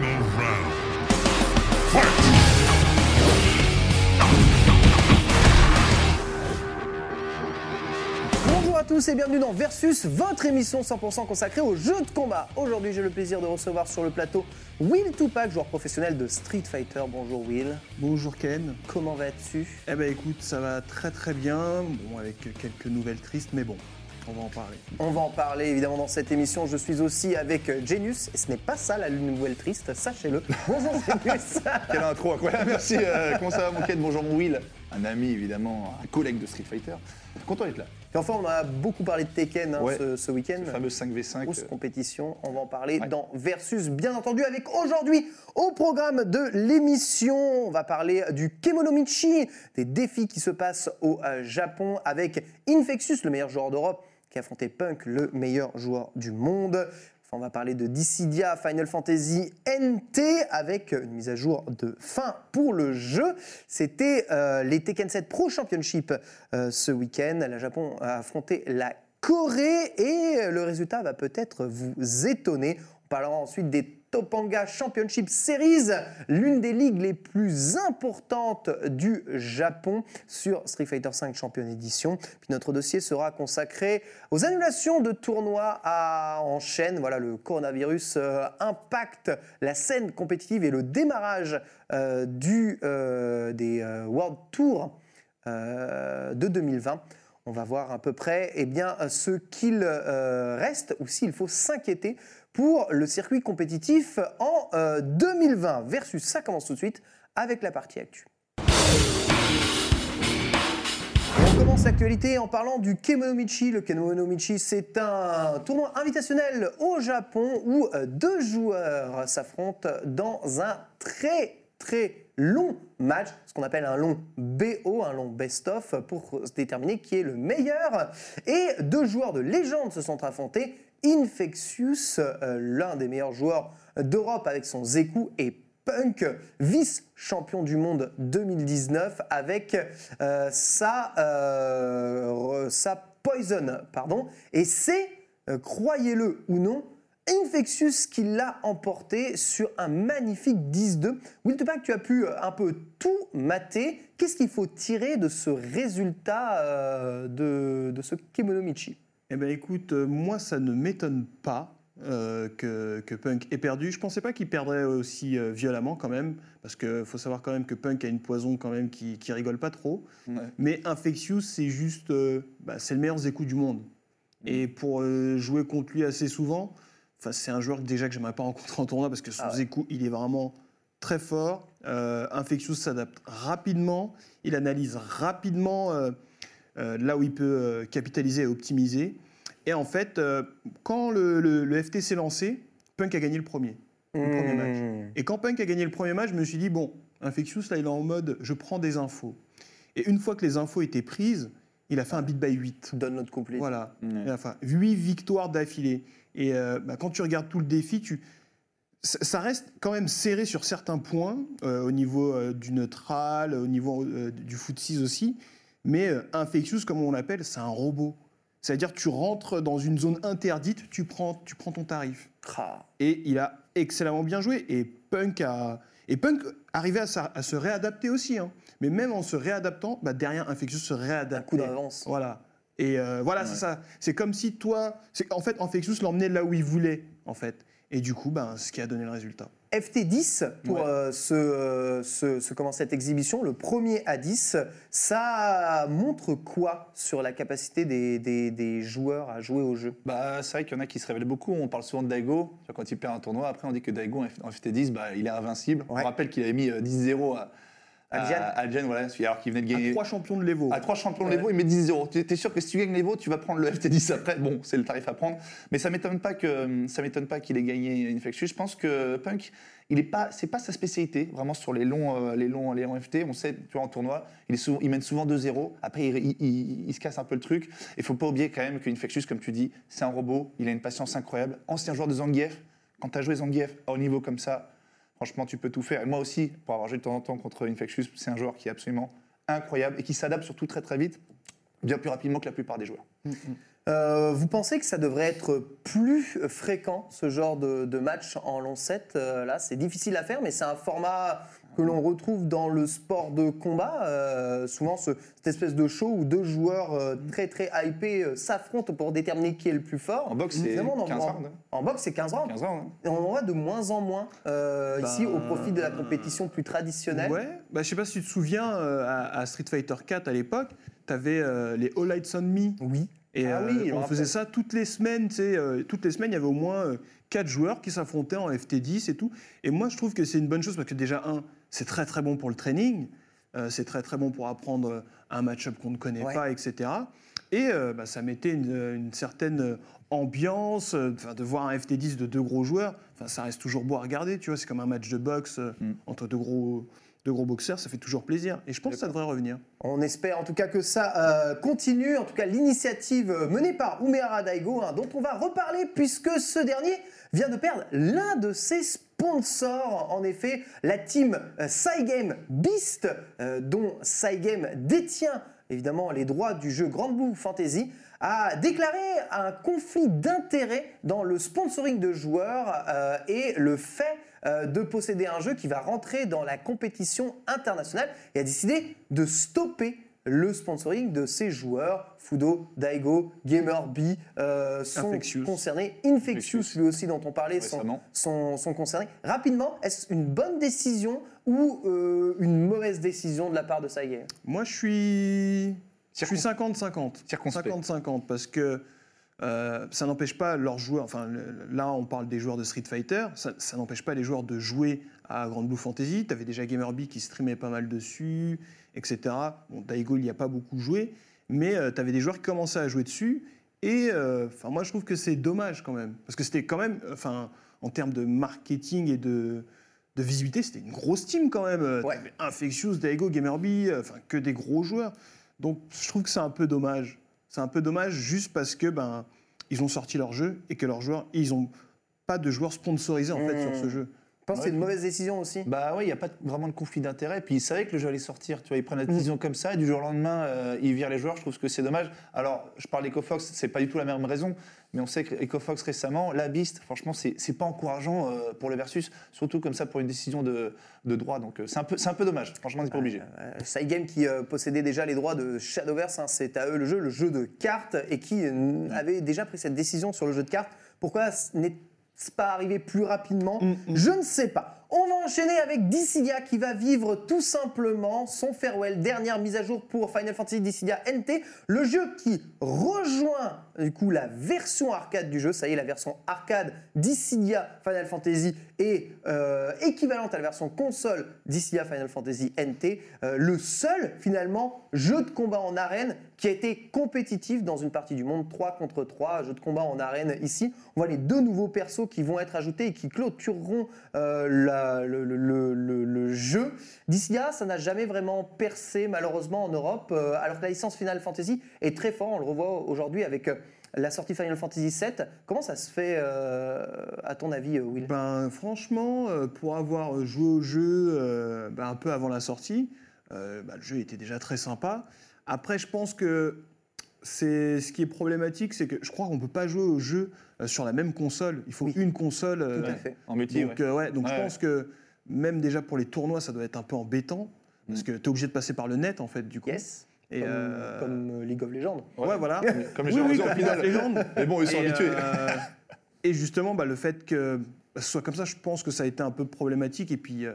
Final round. Fight! Bonjour à tous et bienvenue dans Versus, votre émission 100% consacrée aux jeux de combat. Aujourd'hui, j'ai le plaisir de recevoir sur le plateau Will Tupac, joueur professionnel de Street Fighter. Bonjour Will, Bonjour Ken. comment vas-tu? Eh ben écoute, ça va très très bien, bon avec quelques nouvelles tristes, mais bon, on va en parler. On va en parler évidemment dans cette émission. Je suis aussi avec euh, Genius et ce n'est pas ça la nouvelle triste, sachez-le. Bonjour Genius. Quelle intro incroyable, merci. euh, comment ça va mon Ken? Bonjour mon Will, un ami évidemment, un collègue de Street Fighter. Content d'être là. Et enfin, on a beaucoup parlé de Tekken hein, Ouais. ce, ce week-end. Fameux 5v5. Grosse euh, compétition, on va en parler Ouais. dans Versus, bien entendu, avec aujourd'hui au programme de l'émission, on va parler du Kemonomichi, des défis qui se passent au euh, Japon avec Infectious, le meilleur joueur d'Europe, qui a affronté Punk, le meilleur joueur du monde. On va parler de Dissidia Final Fantasy NT avec une mise à jour de fin pour le jeu. C'était euh, les Tekken 7 Pro Championship euh, ce week-end. Le Japon a affronté la Corée et le résultat va peut-être vous étonner. On parlera ensuite des Topanga Championship Series, l'une des ligues les plus importantes du Japon sur Street Fighter V Champion Edition. Puis notre dossier sera consacré aux annulations de tournois à, en chaîne. Voilà, le coronavirus euh, impacte la scène compétitive et le démarrage euh, du, euh, des World Tour de 2020. On va voir à peu près eh bien, ce qu'il euh, reste ou s'il faut s'inquiéter pour le circuit compétitif en euh, 2020. Versus, ça commence tout de suite avec la partie actu. On commence l'actualité en parlant du Kemonomichi. Le Kemonomichi, c'est un tournoi invitationnel au Japon où euh, deux joueurs s'affrontent dans un très très long match, ce qu'on appelle un long BO, un long best-of, pour déterminer qui est le meilleur. Et deux joueurs de légende se sont affrontés. Infectious, euh, l'un des meilleurs joueurs d'Europe avec son Zeku, et Punk, vice-champion du monde 2019 avec euh, sa, euh, sa Poison. Pardon. Et c'est, croyez-le ou non, Infectious qui l'a emporté sur un magnifique 10-2. Will Tupac, tu as pu euh, un peu tout mater. Qu'est-ce qu'il faut tirer de ce résultat euh, de, de ce Kemonomichi? Eh ben écoute, euh, moi ça ne m'étonne pas euh, que, que Punk ait perdu. Je pensais pas qu'il perdrait aussi euh, violemment quand même, parce qu'il faut savoir quand même que Punk a une poison quand même qui, qui rigole pas trop. ouais. Mais Infectious, c'est juste, euh, bah, c'est le meilleur Zeku du monde. Et pour euh, jouer contre lui assez souvent, enfin, c'est un joueur que déjà que j'aimerais pas rencontrer en tournoi parce que son Ah ouais. Il est vraiment très fort. Euh, Infectious s'adapte rapidement, il analyse rapidement euh, euh, là où il peut euh, capitaliser et optimiser. Et en fait, quand le, le- le FT s'est lancé, Punk a gagné le premier. Le premier match. Mmh. Et quand Punk a gagné le premier match, je me suis dit, bon, Infectious, là, il est en mode, je prends des infos. Et une fois que les infos étaient prises, il a fait un beat by 8. Donne notre couplet. Voilà. Enfin, 8 victoires d'affilée. Et euh, bah, quand tu regardes tout le défi, tu... ça reste quand même serré sur certains points, euh, au niveau euh, du neutral, au niveau euh, du foot 6 aussi. Mais euh, Infectious, comme on l'appelle, c'est un robot. C'est-à-dire tu rentres dans une zone interdite, tu prends, tu prends ton tarif. Et il a excellemment bien joué. Et Punk a. Et Punk arrivait à, sa- à se réadapter aussi. hein. Mais même en se réadaptant, bah, derrière Infectious se Un réadapte. coup d'avance. Voilà. Et euh, voilà, c'est ça. C'est comme si toi. En fait, Infectious l'emmenait là où il voulait, en fait. Et du coup, ben, ce qui a donné le résultat. FT10 pour Ouais. euh, ce, euh, ce- ce- comment, cette exhibition, le premier à 10, ça montre quoi sur la capacité des, des- des joueurs à jouer au jeu? Bah, c'est vrai qu'il y en a qui se révèlent beaucoup. On parle souvent de Daigo. Quand il perd un tournoi, après on dit que Daigo en F- en FT10, bah, il est invincible. Ouais. On rappelle qu'il avait mis euh, 10-0 à, À Diane, voilà, alors qu'il venait de gagner. À trois champions de l'Evo. À trois champions de Ouais. l'Evo, il met 10-0. Tu es sûr que si tu gagnes l'Evo, tu vas prendre le FT10 après. Bon, c'est le tarif à prendre. Mais ça m'étonne pas que ça m'étonne pas qu'il ait gagné Infectious. Je pense que Punk, il est pas, c'est pas sa spécialité. Vraiment sur les longs, euh, les longs, les longs FT, on sait, tu vois, en tournoi, il, est souvent, il mène souvent 2-0. Après, il, il- il- il se casse un peu le truc. Il faut pas oublier quand même qu'Infectious, comme tu dis, c'est un robot. Il a une patience incroyable. Ancien joueur de Zangief. Quand tu as joué Zangief à haut niveau comme ça, Franchement, tu peux tout faire. Et moi aussi, pour avoir joué de temps en temps contre Infectious, c'est un joueur qui est absolument incroyable et qui s'adapte surtout très très vite, bien plus rapidement que la plupart des joueurs. Euh, vous pensez que ça devrait être plus fréquent, ce genre de, de match en long set Euh, Là, c'est difficile à faire, mais c'est un format que l'on retrouve dans le sport de combat. Euh, souvent, ce- cette espèce de show où deux joueurs euh, très très hypés euh, s'affrontent pour déterminer qui est le plus fort. En boxe, c'est Finalement, on en 15 voit- rounds. hein. En boxe, c'est 15 rounds. 15 rounds. hein. Et on en voit de moins en moins ici au profit de la compétition plus traditionnelle. Ouais, bah, je sais pas si tu te souviens, à, à Street Fighter 4 à l'époque, tu avais les All Lights on Me. Oui. Et Ah euh, oui, me on faisait ça toutes les semaines, tu sais, euh, toutes les semaines, il y avait au moins euh, quatre joueurs qui s'affrontaient en FT10 et tout. Et moi, je trouve que c'est une bonne chose parce que déjà, un, c'est très très bon pour le training, euh, c'est très très bon pour apprendre euh, un match-up qu'on ne connaît Ouais. pas, etc. Et euh, bah, ça mettait une, une certaine ambiance, euh, de voir un FT10 de deux gros joueurs, ça reste toujours beau à regarder, tu vois, c'est comme un match de boxe euh, Mm. entre deux gros, deux gros boxeurs, ça fait toujours plaisir. Et je pense que ça devrait revenir. On espère en tout cas que ça euh, continue. En tout cas, l'initiative euh, menée par Umehara Daigo, hein, dont on va reparler puisque ce dernier vient de perdre l'un de ses sponsors. En effet, la team Cygame Beast, euh, dont Cygame détient évidemment les droits du jeu Grand Blue Fantasy, a déclaré un conflit d'intérêts dans le sponsoring de joueurs et le fait euh, de posséder un jeu qui va rentrer dans la compétition internationale et a décidé de stopper le sponsoring de ces joueurs. Fudo, Daigo, Gamer-B euh, sont Infectious. concernés. Infectious, Infectious. lui aussi dont on parlait, sont, sont, sont concernés. Rapidement, est-ce une bonne décision ou euh, une mauvaise décision de la part de Saïe? Moi, je suis. Je suis Circon- 50-50. Circonspect. 50-50 parce que euh, ça n'empêche pas leurs joueurs. Enfin, là, on parle des joueurs de Street Fighter. Ça, ça n'empêche pas les joueurs de jouer à Grand Blue Fantasy. Tu avais déjà Gamerby qui streamait pas mal dessus, etc. Bon, Daigo, il n'y a pas beaucoup joué. Mais tu avais des joueurs qui commençaient à jouer dessus. Et euh, enfin, moi, je trouve que c'est dommage quand même. Parce que c'était quand même. Enfin, en termes de marketing et de. De visibilité, c'était une grosse team quand même. Ouais. T'avais Infectious, Daigo, Gamerby, euh, enfin que des gros joueurs. Donc je trouve que c'est un peu dommage. C'est un peu dommage juste parce que ben ils ont sorti leur jeu et que leurs joueurs ils ont pas de joueurs sponsorisés en fait sur ce jeu. Je pense que c'est une mauvaise décision aussi. Bah oui, il n'y a pas vraiment de conflit d'intérêt. Puis ils savaient que le jeu allait sortir. Tu vois, ils prennent la Mm. décision comme ça et du jour au lendemain, euh, ils virent les joueurs. Je trouve que c'est dommage. Alors, je parle d'EcoFox, c'est pas du tout la même raison. Mais on sait qu'EcoFox récemment, la Beast, franchement, c'est pas encourageant euh, pour le versus. Surtout comme ça pour une décision de, de droit. Donc euh, c'est un, peu- un peu dommage. Franchement, on n'est pas obligé. Cygame qui possédait déjà les droits de Shadowverse, hein, c'est à eux le jeu, le jeu de cartes, et qui euh, avait déjà pris cette décision sur le jeu de cartes. Pourquoi pas arrivé plus rapidement Mm, mm. Je ne sais pas. On va enchaîner avec Dissidia qui va vivre tout simplement son farewell, dernière mise à jour pour Final Fantasy Dissidia NT, le jeu qui rejoint du coup la version arcade du jeu. Ça y est, la version arcade Dissidia Final Fantasy est euh, équivalente à la version console Dissidia Final Fantasy NT. Euh, le seul finalement jeu de combat en arène qui a été compétitif dans une partie du monde 3 contre 3, jeu de combat en arène ici. On voit les deux nouveaux persos qui vont être ajoutés et qui clôtureront euh, le, le- le- le- le jeu. Ça n'a jamais vraiment percé malheureusement en Europe, euh, alors que la licence Final Fantasy est très fort. On le revoit aujourd'hui avec euh, la sortie Final Fantasy VII. Comment ça se fait euh, à ton avis, euh, Will? Ben franchement, euh, pour avoir joué au jeu euh, ben, un peu avant la sortie, euh, ben, le jeu était déjà très sympa. Après, je pense que c'est ce qui est problématique, c'est que je crois qu'on peut pas jouer au jeu euh, sur la même console. Il faut Oui. une console. euh, Tout à fait. En multi, Donc, ouais. euh, ouais, donc Ouais, je pense que même déjà pour les tournois, ça doit être un peu embêtant. Parce Mm. que tu es obligé de passer par le net, en fait, du coup. Yes. Et comme, euh, comme, League of Legends. Ouais, voilà. Comme les oui, oui, comme finale. les légendes. Mais bon, ils sont Et, habitués. euh, et justement, bah, le fait que ce soit comme ça, je pense que ça a été un peu problématique. Et puis, euh,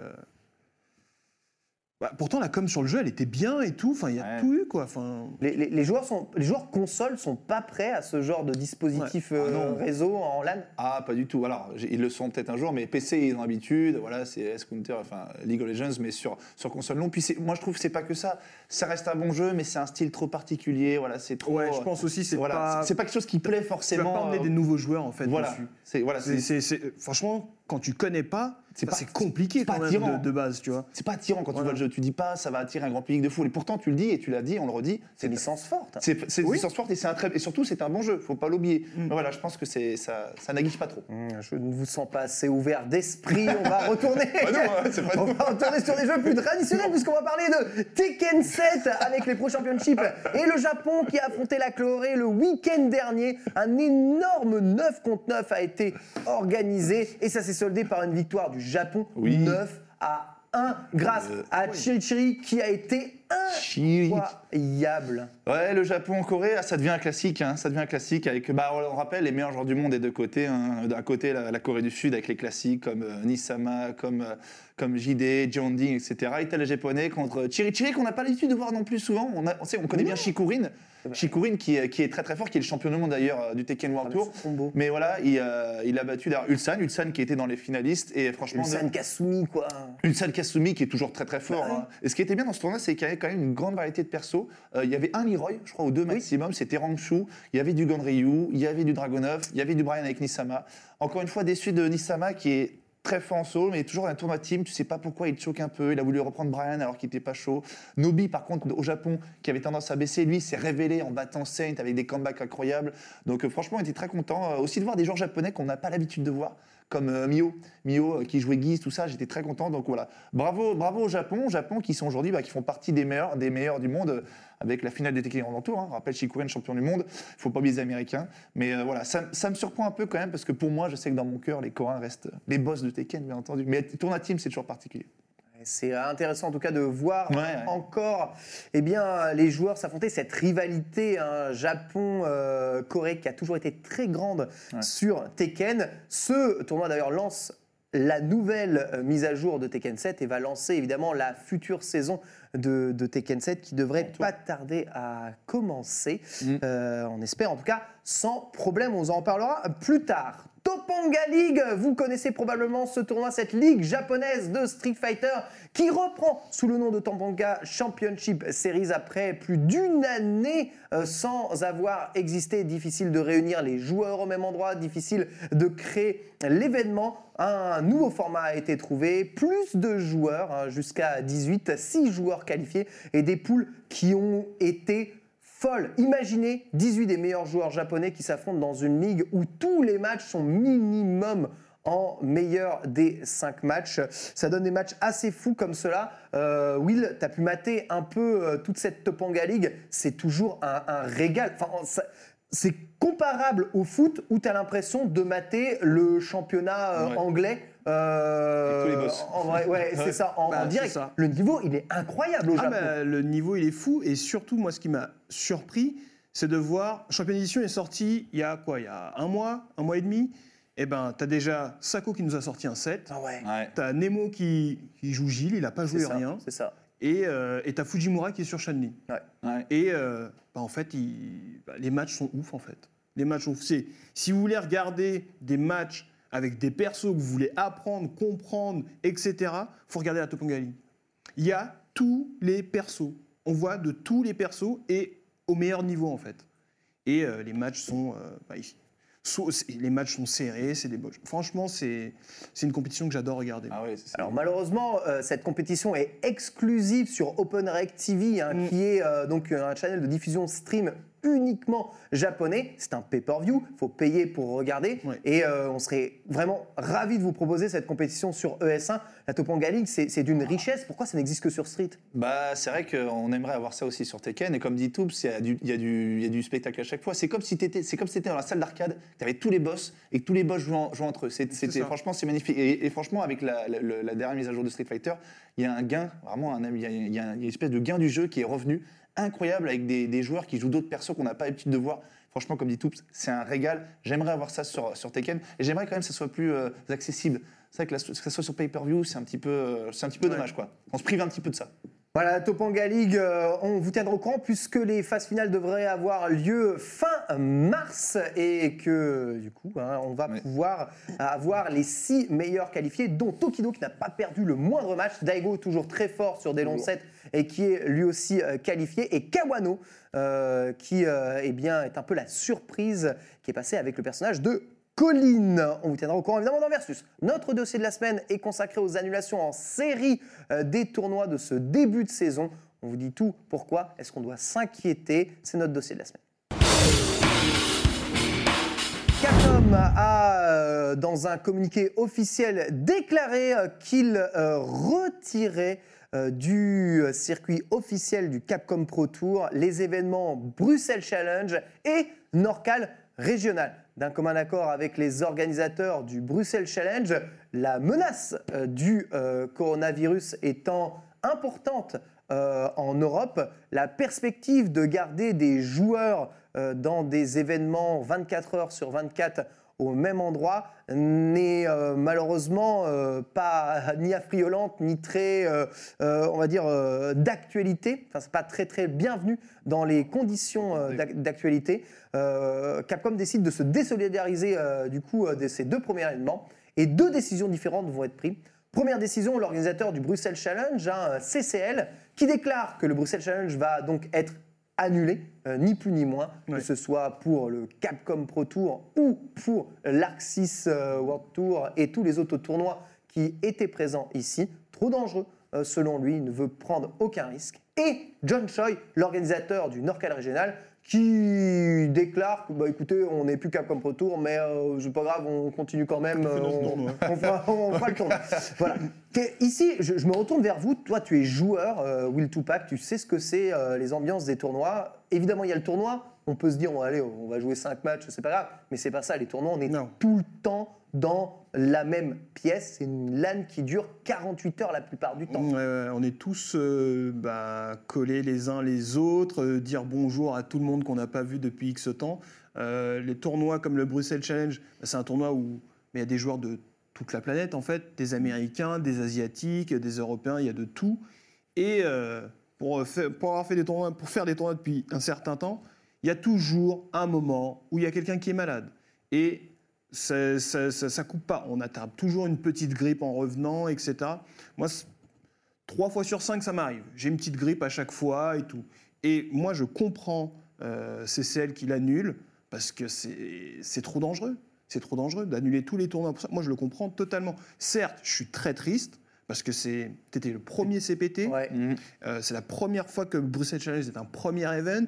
bah, pourtant, la com sur le jeu, elle était bien et tout. Enfin, il y a Ouais. tout eu, quoi. Enfin, Les, les- les joueurs sont, les joueurs consoles sont pas prêts à ce genre de dispositif Ouais. Ah euh, non. réseau en LAN. Ah, pas du tout. Alors, ils le sont peut-être un jour, mais PC, ils ont l'habitude. Voilà, c'est S-Counter, enfin League of Legends, mais sur, sur console non. Puis moi, je trouve que c'est pas que ça. Ça reste un bon jeu, mais c'est un style trop particulier. Voilà, c'est trop. ouais, je pense aussi, c'est voilà, pas. c'est pas quelque chose qui plaît Tu vas forcément. pas emmener euh, des nouveaux joueurs, en fait, Voilà, dessus. c'est voilà, C'est- c'est c'est- c'est- franchement, quand tu connais pas, C'est bah, pas- compliqué c'est pas quand même attirant. de, de base, tu vois. C'est pas attirant quand tu vois le jeu. Tu dis pas ça va attirer un grand public de foule. Et pourtant, tu le dis et tu l'as dit, on le redit. C'est une licence forte. C'est une Oui. licence forte et c'est un très et surtout c'est un bon jeu. Faut pas l'oublier. Mm. Voilà, je pense que ça, ça n'aguiche pas trop. Hum, Je ne vous sens pas assez ouvert d'esprit. On va retourner. Ah non, hein, On va retourner sur des jeux plus traditionnels puisqu'on va parler de Tekken 7 avec les Pro Championships et le Japon qui a affronté la Corée le week-end dernier. Un énorme 9 contre 9 a été organisé et ça s'est soldé par une victoire du Japon Oui. 9 à 1 grâce Euh, à Chirichiri qui a été incroyable. Ouais, le Japon en Corée, ah, ça devient un classique. hein, ça devient un classique avec, bah, on rappelle, les meilleurs joueurs du monde des deux côtés. hein. D'un côté, la, la Corée du Sud avec les classiques comme euh, Nisama, comme, euh, comme JD, Jeonding, etc. Et t'as les Japonais contre Chirichiri qu'on n'a pas l'habitude de voir non plus souvent. On, a- on sait, on connaît bien Shikurin. Shikurin qui, est- qui est très très fort, qui est le champion du monde d'ailleurs euh, du Tekken World Tour. Ce combo. Mais voilà, il, euh, il a battu d'ailleurs Ulsan, Ulsan qui était dans les finalistes. Et franchement, Ulsan Kasumi quoi. Ulsan Kasumi qui est toujours très très fort. Bah oui. hein. Et ce qui était bien dans ce tournoi, c'est qu'il y avait quand même une grande variété de persos. Euh, il y avait un Leroy, je crois, ou deux maximum. C'était Rangshu. Il y avait du Ganryu, il y avait du Dragonov, il y avait du Brian avec Nisama. Encore une fois, déçu de Nisama qui est très fort en solo, mais toujours dans un tournoi team. Tu sais pas pourquoi il choque un peu. Il a voulu reprendre Brian alors qu'il était pas chaud. Nobi, par contre, au Japon, qui avait tendance à baisser, lui, s'est révélé en battant Saint avec des comebacks incroyables. Donc, euh, franchement, on était très content euh, aussi de voir des joueurs japonais qu'on n'a pas l'habitude de voir comme euh, Mio, Mio euh, qui jouait Guise, tout ça, j'étais très content. Donc voilà, bravo, bravo au Japon, Japon qui sont aujourd'hui, bah, qui font partie des meilleurs, des meilleurs du monde euh, avec la finale des Tekken Grand Tour. Hein. Rappelle Shikuren champion du monde, il faut pas oublier les Américains. Mais voilà, ça, ça me surprend un peu quand même parce que pour moi, je sais que dans mon cœur, les Coréens restent les boss de Tekken, bien entendu. Mais tournoi team, c'est toujours particulier. C'est intéressant en tout cas de voir Ouais, ouais. encore eh bien, les joueurs s'affronter, cette rivalité hein, Japon-Corée qui a toujours été très grande Ouais. sur Tekken. Ce tournoi d'ailleurs lance la nouvelle euh, mise à jour de Tekken 7 et va lancer évidemment la future saison de, de Tekken 7 qui devrait pas tarder à commencer. Mm. Euh, on espère en tout cas sans problème, on en parlera plus tard. Topanga League, vous connaissez probablement ce tournoi, cette ligue japonaise de Street Fighter qui reprend sous le nom de Topanga Championship Series après plus d'une année euh, sans avoir existé. Difficile de réunir les joueurs au même endroit, difficile de créer l'événement. Un nouveau format a été trouvé, plus de joueurs, hein, jusqu'à 18, 6 joueurs qualifiés et des poules qui ont été folle. Imaginez 18 des meilleurs joueurs japonais qui s'affrontent dans une ligue où tous les matchs sont minimum en meilleur des 5 matchs. Ça donne des matchs assez fous comme cela. Euh, Will, tu as pu mater un peu euh, toute cette Topanga League. C'est toujours un, un régal. Enfin, c'est comparable au foot où tu as l'impression de mater le championnat euh, Ouais. anglais. Euh, Avec tous les boss. En vrai, ouais, c'est ça, en, Bah, en direct. ça. Le niveau, il est incroyable au Ah Japon. bah, le niveau il est fou et surtout moi ce qui m'a surpris c'est de voir Champion Edition est sorti il y a quoi il y a un mois un mois et demi et ben t'as déjà Sako qui nous a sorti un set Ah ouais. Ouais. t'as Nemo qui, qui joue Gilles il a pas joué ça, rien C'est ça. et euh, t'as Fujimura qui est sur Shanli Ouais. et euh, bah, en fait il- bah, les matchs sont ouf en fait les matchs sont ouf C'est- si vous voulez regarder des matchs avec des persos que vous voulez apprendre comprendre etc faut regarder la Topanga League il y a tous les persos. On voit de tous les persos et au meilleur niveau en fait. Et euh, les matchs sont, euh, bah, les matchs sont serrés, c'est des beaux- Franchement, c'est c'est une compétition que j'adore regarder. Ah. Alors malheureusement, euh, cette compétition est exclusive sur OpenRect TV, hein, Mm. qui est euh, donc un channel de diffusion stream uniquement japonais. C'est un pay-per-view, il faut payer pour regarder. Et euh, on serait vraiment ravis de vous proposer cette compétition sur ES1. La Topanga League, c'est d'une richesse. Pourquoi ça n'existe que sur Street? Bah, c'est vrai qu'on aimerait avoir ça aussi sur Tekken. Et comme dit Toobs, il y, a du- y, y a spectacle à chaque fois. C'est comme si tu étais, dans la salle d'arcade, tu avais tous les boss et que tous les boss jouaient, en- jouaient entre eux. C'était- franchement, c'est magnifique. Et, et franchement, avec la, la- la- la dernière mise à jour de Street Fighter, il y a un gain, vraiment, y il y a une espèce de gain du jeu qui est revenu incroyable avec des, des joueurs qui jouent d'autres persos qu'on n'a pas l'habitude de voir. Franchement, comme dit Toobs, c'est un régal. J'aimerais avoir ça sur, sur Tekken. Et j'aimerais quand même que ça soit plus euh, accessible. C'est vrai que, la- que ça soit sur pay-per-view, c'est un petit peu, euh, c'est un petit peu Ouais. dommage, quoi. On se prive un petit peu de ça. Voilà, Topanga League, euh, on vous tiendra au courant puisque les phases finales devraient avoir lieu fin mars et que du coup, hein, on va pouvoir avoir les six meilleurs qualifiés, dont Tokido qui n'a pas perdu le moindre match, Daigo toujours très fort sur des longs sets et qui est lui aussi euh, qualifié, et Kawano euh, qui euh, eh bien, est un peu la surprise qui est passée avec le personnage de Colline. On vous tiendra au courant évidemment dans Versus. Notre dossier de la semaine est consacré aux annulations en série euh, des tournois de ce début de saison. On vous dit tout. Pourquoi Est-ce qu'on doit s'inquiéter? C'est notre dossier de la semaine. Capcom a, euh, dans un communiqué officiel, déclaré euh, qu'il retirait du circuit officiel du Capcom Pro Tour les événements Bruxelles Challenge et Norcal Régional. D'un commun accord avec les organisateurs du Bruxelles Challenge, la menace euh, du euh, coronavirus étant importante euh, en Europe, la perspective de garder des joueurs dans des événements 24 heures sur 24 au même endroit n'est euh, malheureusement euh, pas ni affriolante ni très, euh, on va dire, d'actualité. Enfin, c'est pas très très bienvenu dans les conditions d'ac- d'actualité. Capcom décide de se désolidariser du coup de ces deux premiers événements et deux décisions différentes vont être prises. Première décision, l'organisateur du Bruxelles Challenge, hein, CCL, qui déclare que le Bruxelles Challenge va donc être annulé, euh, ni plus ni moins, que ce soit pour le Capcom Pro Tour ou pour l'Arxis euh, World Tour et tous les autres tournois qui étaient présents ici. Trop dangereux, euh, selon lui, il ne veut prendre aucun risque. Et John Choi, l'organisateur du Nordcal Régional, qui déclare que, bah, écoutez, on n'est plus Capcom Pro Tour, mais euh, c'est pas grave, on continue quand même. Notre on, on fera, on fera le tournoi. voilà. Ici, je, je me retourne vers vous. Toi, tu es joueur, euh, Will Tupac, tu sais ce que c'est euh, les ambiances des tournois. Évidemment, il y a le tournoi. On peut se dire, bon, allez, on va jouer 5 matchs, c'est pas grave. Mais c'est pas ça, les tournois, on est Non. tout le temps dans la même pièce. C'est une LAN qui dure 48 heures la plupart du temps. On est tous euh, bah, collés les uns les autres, euh, dire bonjour à tout le monde qu'on n'a pas vu depuis X temps. Euh, les tournois comme le Bruxelles Challenge, bah, c'est un tournoi où il y a des joueurs de toute la planète en fait, des Américains, des Asiatiques, des Européens, il y a de tout. Et pour, faire, pour avoir fait des tournois, pour faire des tournois depuis un certain temps, il y a toujours un moment où il y a quelqu'un qui est malade. Et ça, ça, ça- ça coupe pas. On attrape toujours une petite grippe en revenant, etc. Moi, trois fois sur cinq, ça m'arrive. J'ai une petite grippe à chaque fois et tout. Et moi, je comprends euh, CCL qui l'annule parce que c'est trop dangereux. C'est trop dangereux d'annuler tous les tournois. pour ça. Moi, je le comprends totalement. Certes, je suis très triste parce que c'est, étais le premier CPT. Ouais. Mhm. Euh, c'est la première fois que Bruxelles Challenge est un premier event.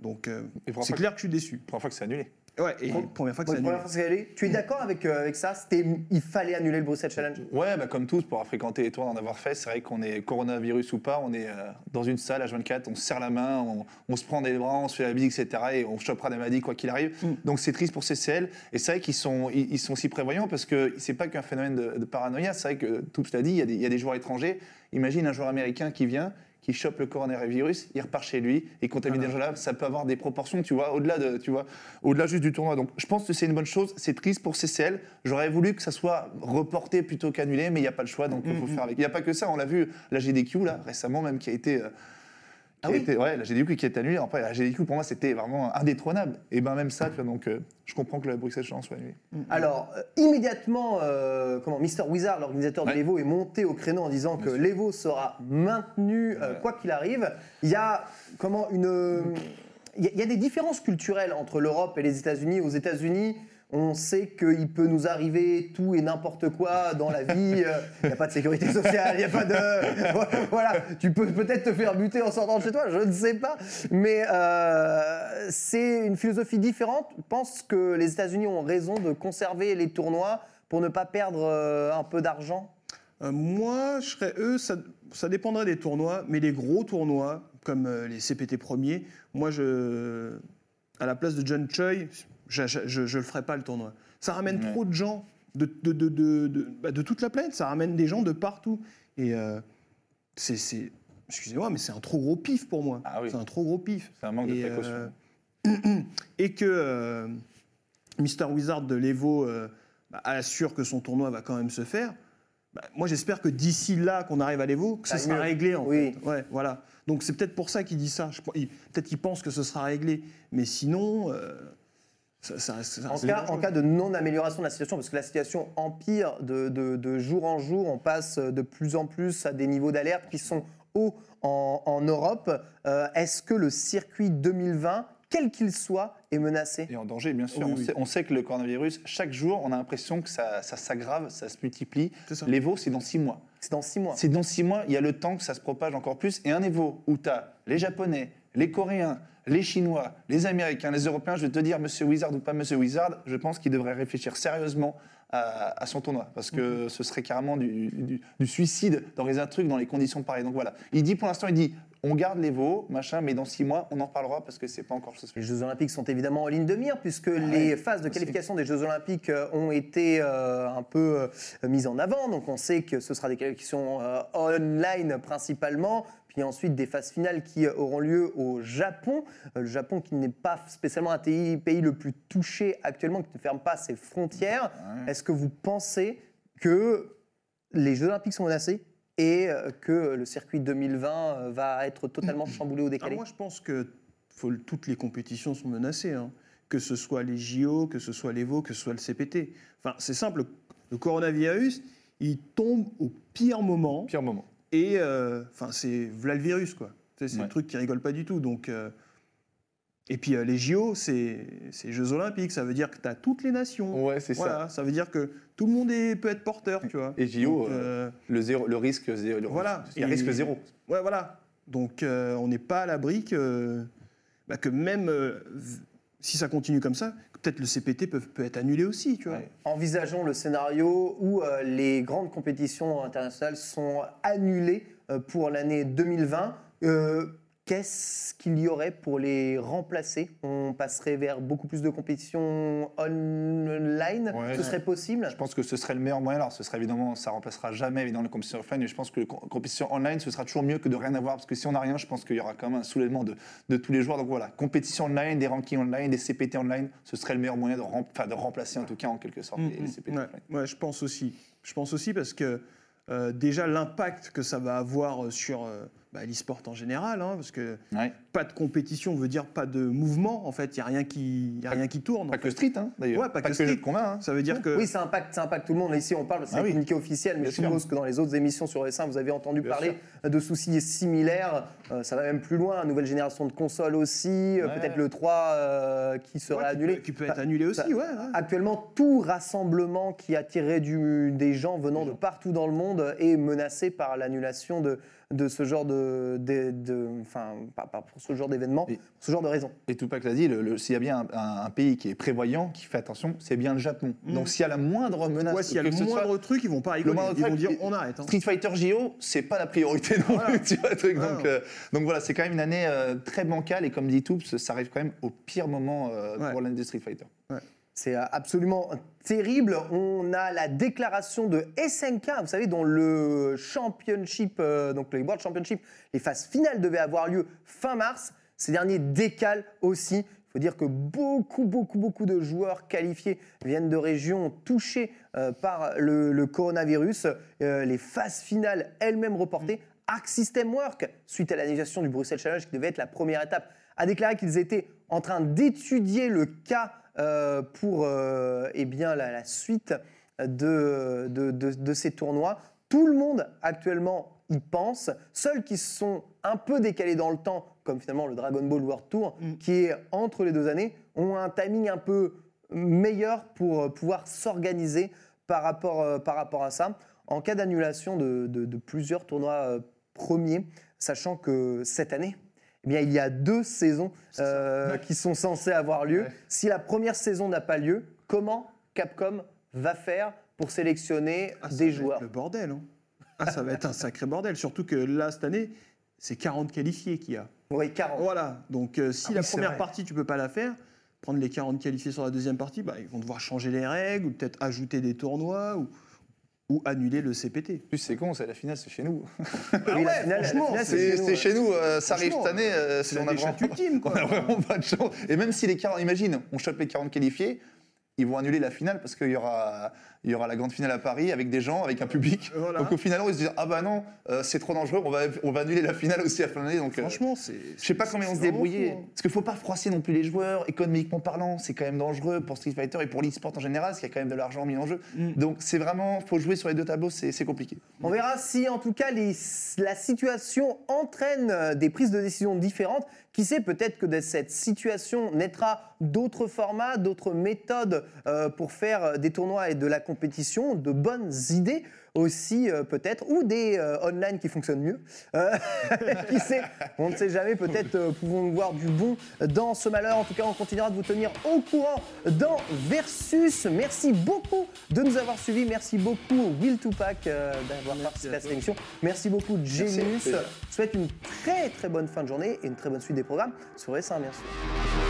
Donc, euh, c'est clair que je suis déçu. Première fois que c'est annulé. Ouais, et Pro- première fois que c'est première annulé. fois que c'est. Tu es d'accord avec, euh, avec ça? C'était, Il fallait annuler le Bruxelles Challenge? Ouais, bah comme tous, pour avoir fréquenté les tours, en avoir fait, c'est vrai qu'on est coronavirus ou pas, on est euh, dans une salle H24, on se serre la main, on, on se prend des bras, on se fait la bise, etc. Et on chopera des maladies quoi qu'il arrive. Mm. Donc c'est triste pour CCL. Et c'est vrai qu'ils sont, ils, ils sont si prévoyants parce que c'est pas qu'un phénomène de, de paranoïa. C'est vrai que, tout l'a dit, il y, a des, il y a des joueurs étrangers. Imagine un joueur américain qui vient, qui chope le coronavirus, il repart chez lui et contamine des gens là, ça peut avoir des proportions, tu vois, au-delà de, tu vois, au-delà juste du tournoi. Donc, je pense que c'est une bonne chose. C'est triste pour CCL. J'aurais voulu que ça soit reporté plutôt qu'annulé, mais il n'y a pas le choix, donc il faut faire avec. Il n'y a pas que ça. On l'a vu, la GDQ là récemment même qui a été. euh, Ah oui été- ouais, la GDQ qui est annulée. Après, la GDQ pour moi c'était vraiment indétrônable. Et ben même ça, tu vois, donc euh, je comprends que la Bruxelles Challenge soit annulée. Alors, euh, immédiatement, euh, comment, Mr. Wizard, l'organisateur de Ouais. l'Evo, est monté au créneau en disant que l'Evo sera maintenu quoi qu'il arrive. Il y a comment une. Il y a- il y a des différences culturelles entre l'Europe et les États-Unis. Aux États-Unis, on sait qu'il peut nous arriver tout et n'importe quoi dans la vie. Euh, Il n'y a pas de sécurité sociale, il n'y a pas de. Voilà, tu peux peut-être te faire buter en sortant de chez toi, je ne sais pas. Mais euh, c'est une philosophie différente. Je pense que les États-Unis ont raison de conserver les tournois pour ne pas perdre euh, un peu d'argent. Euh, moi, je serais eux, ça, dépendrait des tournois, mais les gros tournois, comme euh, les CPT premiers, moi, à la place de John Choi, je, je le ferais pas le tournoi. Ça ramène Ouais. trop de gens de, de, de, de, de- bah, de toute la planète, ça ramène des gens de partout. Et euh, c'est, excusez-moi, mais c'est un trop gros pif pour moi. Ah oui. C'est un trop gros pif. C'est un manque de Et, précaution. euh, et que euh, Mr. Wizard de l'Evo bah, assure que son tournoi va quand même se faire. bah, moi, j'espère que d'ici là, qu'on arrive à l'Evo, que ça sera mieux. réglé. En Oui. fait. Ouais, voilà. Donc c'est peut-être pour ça qu'il dit ça. Peut-être qu'il pense que ce sera réglé, mais sinon, ça, ça reste. ça En cas, dangereux. en cas de non-amélioration de la situation, parce que la situation empire de, de- de jour en jour, on passe de plus en plus à des niveaux d'alerte qui sont hauts en, en Europe. Euh, Est-ce que le circuit 2020, quel qu'il soit, est menacé? Et en danger, bien sûr. Oui, on, oui. Sait, on sait que le coronavirus, chaque jour, on a l'impression que ça, ça s'aggrave, ça se multiplie. Ça. L'Evo, c'est dans six mois. C'est dans six mois. C'est dans six mois, il y a le temps que ça se propage encore plus. Et un Evo où tu as les Japonais, les Coréens, les Chinois, les Américains, les Européens, je vais te dire, Monsieur Wizard ou pas Monsieur Wizard, je pense qu'il devrait réfléchir sérieusement à, à son tournoi. Parce que Mhm. ce serait carrément du, du- du suicide d'organiser un truc dans les conditions pareilles. Donc voilà. Il dit pour l'instant, il dit, on garde l'Evo, machin, mais dans six mois, on en parlera parce que c'est pas encore chose Les Jeux Olympiques sont évidemment en ligne de mire puisque Ah les phases de qualification des Jeux Olympiques euh, ont été euh, un peu euh, mises en avant. Donc on sait que ce sera des qualifications euh, online principalement, puis ensuite des phases finales qui euh, auront lieu au Japon. Euh, le Japon qui n'est pas spécialement un pays, le plus touché actuellement, qui ne ferme pas ses frontières. Ouais. Est-ce que vous pensez que les Jeux Olympiques sont menacés et euh, que le circuit 2020 euh, va être totalement chamboulé ou Ah, décalé moi, je pense que faut- toutes les compétitions sont menacées. hein. Que ce soit les JO, que ce soit l'Evo, que ce soit le CPT. Enfin, c'est simple. Le coronavirus, il tombe au pire moment. Pire moment. Et euh, enfin, c'est v'là le virus, quoi. C'est Ouais. le truc qui rigole pas du tout. Donc, euh, et puis euh, les JO, c'est c'est Jeux Olympiques. Ça veut dire que tu as toutes les nations. Ouais, c'est ça. Voilà, ça veut dire que tout le monde est- peut être porteur, tu vois. Et JO, Donc, euh, Le, zéro, le risque zéro. le- Voilà. Il y a Et- risque zéro. Ouais, voilà. Donc, euh, on n'est pas à l'abri que, bah, que même euh, si ça continue comme ça, peut-être le CPT peut, être annulé aussi, tu vois. Envisageons le scénario où euh, les grandes compétitions internationales sont annulées euh, pour l'année 2020. Euh, Qu'est-ce qu'il y aurait pour les remplacer? On passerait vers beaucoup plus de compétitions online? Ouais. Ce serait possible? Je pense que ce serait le meilleur moyen. Alors, ce serait évidemment, ça remplacera jamais évidemment les compétitions offline, mais je pense que les co- compétitions online, ce sera toujours mieux que de rien avoir, parce que si on n'a rien, je pense qu'il y aura quand même un soulèvement de, de tous les joueurs. Donc voilà, compétition online, des rankings online, des CPT online, ce serait le meilleur moyen de, rem- enfin, de remplacer en tout cas en quelque sorte les, les CPT Ouais, offline. ouais, je pense aussi. Je pense aussi parce que euh, déjà l'impact que ça va avoir euh, sur euh, bah, l'e-sport en général, hein, parce que Ouais. pas de compétition veut dire pas de mouvement. En fait, il y a rien qui, y a rien qui tourne. en Pas fait. que Street, hein, d'ailleurs. Ouais, pas que que Street. jeu de combat. hein. Ça veut dire que Oui, ça impacte, ça impacte tout le monde. Ici, on parle, c'est Ah un oui. communiqué officiel, mais Bien je sûr. suppose que dans les autres émissions sur S1, vous avez entendu Bien parler de soucis similaires. Euh, ça va même plus loin. Nouvelle génération de consoles aussi. euh. Peut-être le 3 euh, qui qui annulé. peut- qui peut être annulé aussi. ça- ouais, ouais. Actuellement, tout rassemblement qui attirait du, des gens venant de partout dans le monde est menacé par l'annulation de, de ce genre de, de- de- enfin, pas, pas pour ce genre d'événement, pour ce genre de raison. Et Tupac l'a dit, le- le- s'il y a bien un, un- un pays qui est prévoyant, qui fait attention, c'est bien le Japon. Mm. Donc s'il y a la moindre menace, Ouais, s'il y a le soit- moindre truc, ils vont pas rigoler. Ils vont dire on arrête. hein. Street Fighter JO, c'est pas la priorité non Voilà. plus, tu vois, le truc. Donc, euh, donc voilà, c'est quand même une année euh, très bancale et comme dit Toups, ça arrive quand même au pire moment euh, Ouais. pour l'année de Street Fighter. C'est euh, absolument terrible. On a la déclaration de SNK, vous savez, dont le championship, euh, donc les World Championship, les phases finales devaient avoir lieu fin mars. Ces derniers décalent aussi. Il faut dire que beaucoup, beaucoup, beaucoup de joueurs qualifiés viennent de régions touchées euh, par le, le coronavirus. Les phases finales elles-mêmes reportées. Arc System Work, suite à l'annulation du Bruxelles Challenge, qui devait être la première étape, a déclaré qu'ils étaient en train d'étudier le cas pour euh, eh bien, la, la suite de, de, de- de ces tournois. Tout le monde actuellement y pense. Seuls qui sont un peu décalés dans le temps, comme finalement le Dragon Ball World Tour, Mm. qui est entre les deux années, ont un timing un peu meilleur pour euh, pouvoir s'organiser par rapport, euh, par rapport à ça. En cas d'annulation de, de- de plusieurs tournois euh, premiers, sachant que cette année, eh bien, il y a deux saisons euh, qui sont censées avoir lieu. Ouais. Si la première saison n'a pas lieu, comment Capcom va faire pour sélectionner Ah, des joueurs Le bordel. hein. Ah, ça va être un sacré bordel. Surtout que là, cette année, c'est 40 qualifiés qu'il y a. Oui, 40. Voilà. Donc, euh, si Ah oui, la première vrai. partie, tu peux pas la faire, prendre les 40 qualifiés sur la deuxième partie, bah, ils vont devoir changer les règles, ou peut-être ajouter des tournois, ou, ou annuler le CPT. En plus, c'est con, c'est la finale, c'est chez nous. Oui, la ouais, la finale, C'est chez nous, c'est ouais. chez nous, euh, ça arrive cette année. euh, si C'est on la a déchat vraiment- ultime, On quoi. a vraiment pas de chance. Et même si les 40, imagine, on chope les 40 qualifiés, ils vont annuler la finale parce qu'il y aura, il y aura la grande finale à Paris avec des gens, avec un public. Voilà. Donc au final, on va se dire ah bah non, euh, c'est trop dangereux, on va, on va annuler la finale aussi à fin de l'année. Donc euh, Franchement, c'est. je sais pas ils vont se débrouiller. fou, hein. Parce qu'il faut pas froisser non plus les joueurs, économiquement parlant, c'est quand même dangereux pour Street Fighter et pour l'e-sport en général, parce qu'il y a quand même de l'argent mis en jeu. Mm. Donc c'est vraiment, faut jouer sur les deux tableaux, c'est compliqué. On verra si, en tout cas, les- la situation entraîne euh, des prises de décision différentes Qui sait, peut-être que de cette situation naîtra d'autres formats, d'autres méthodes euh, pour faire des tournois et de la compétition, de bonnes idées aussi euh, peut-être, ou des euh, online qui fonctionnent mieux. Euh, qui sait On ne sait jamais, peut-être pouvons-nous voir du bon dans ce malheur. En tout cas, on continuera de vous tenir au courant dans Versus. Merci beaucoup de nous avoir suivis. Merci beaucoup Will Tupac d'avoir participé à cette émission. Merci beaucoup Genius. Je souhaite une très très bonne fin de journée et une très bonne suite des programmes sur S1 bien sûr.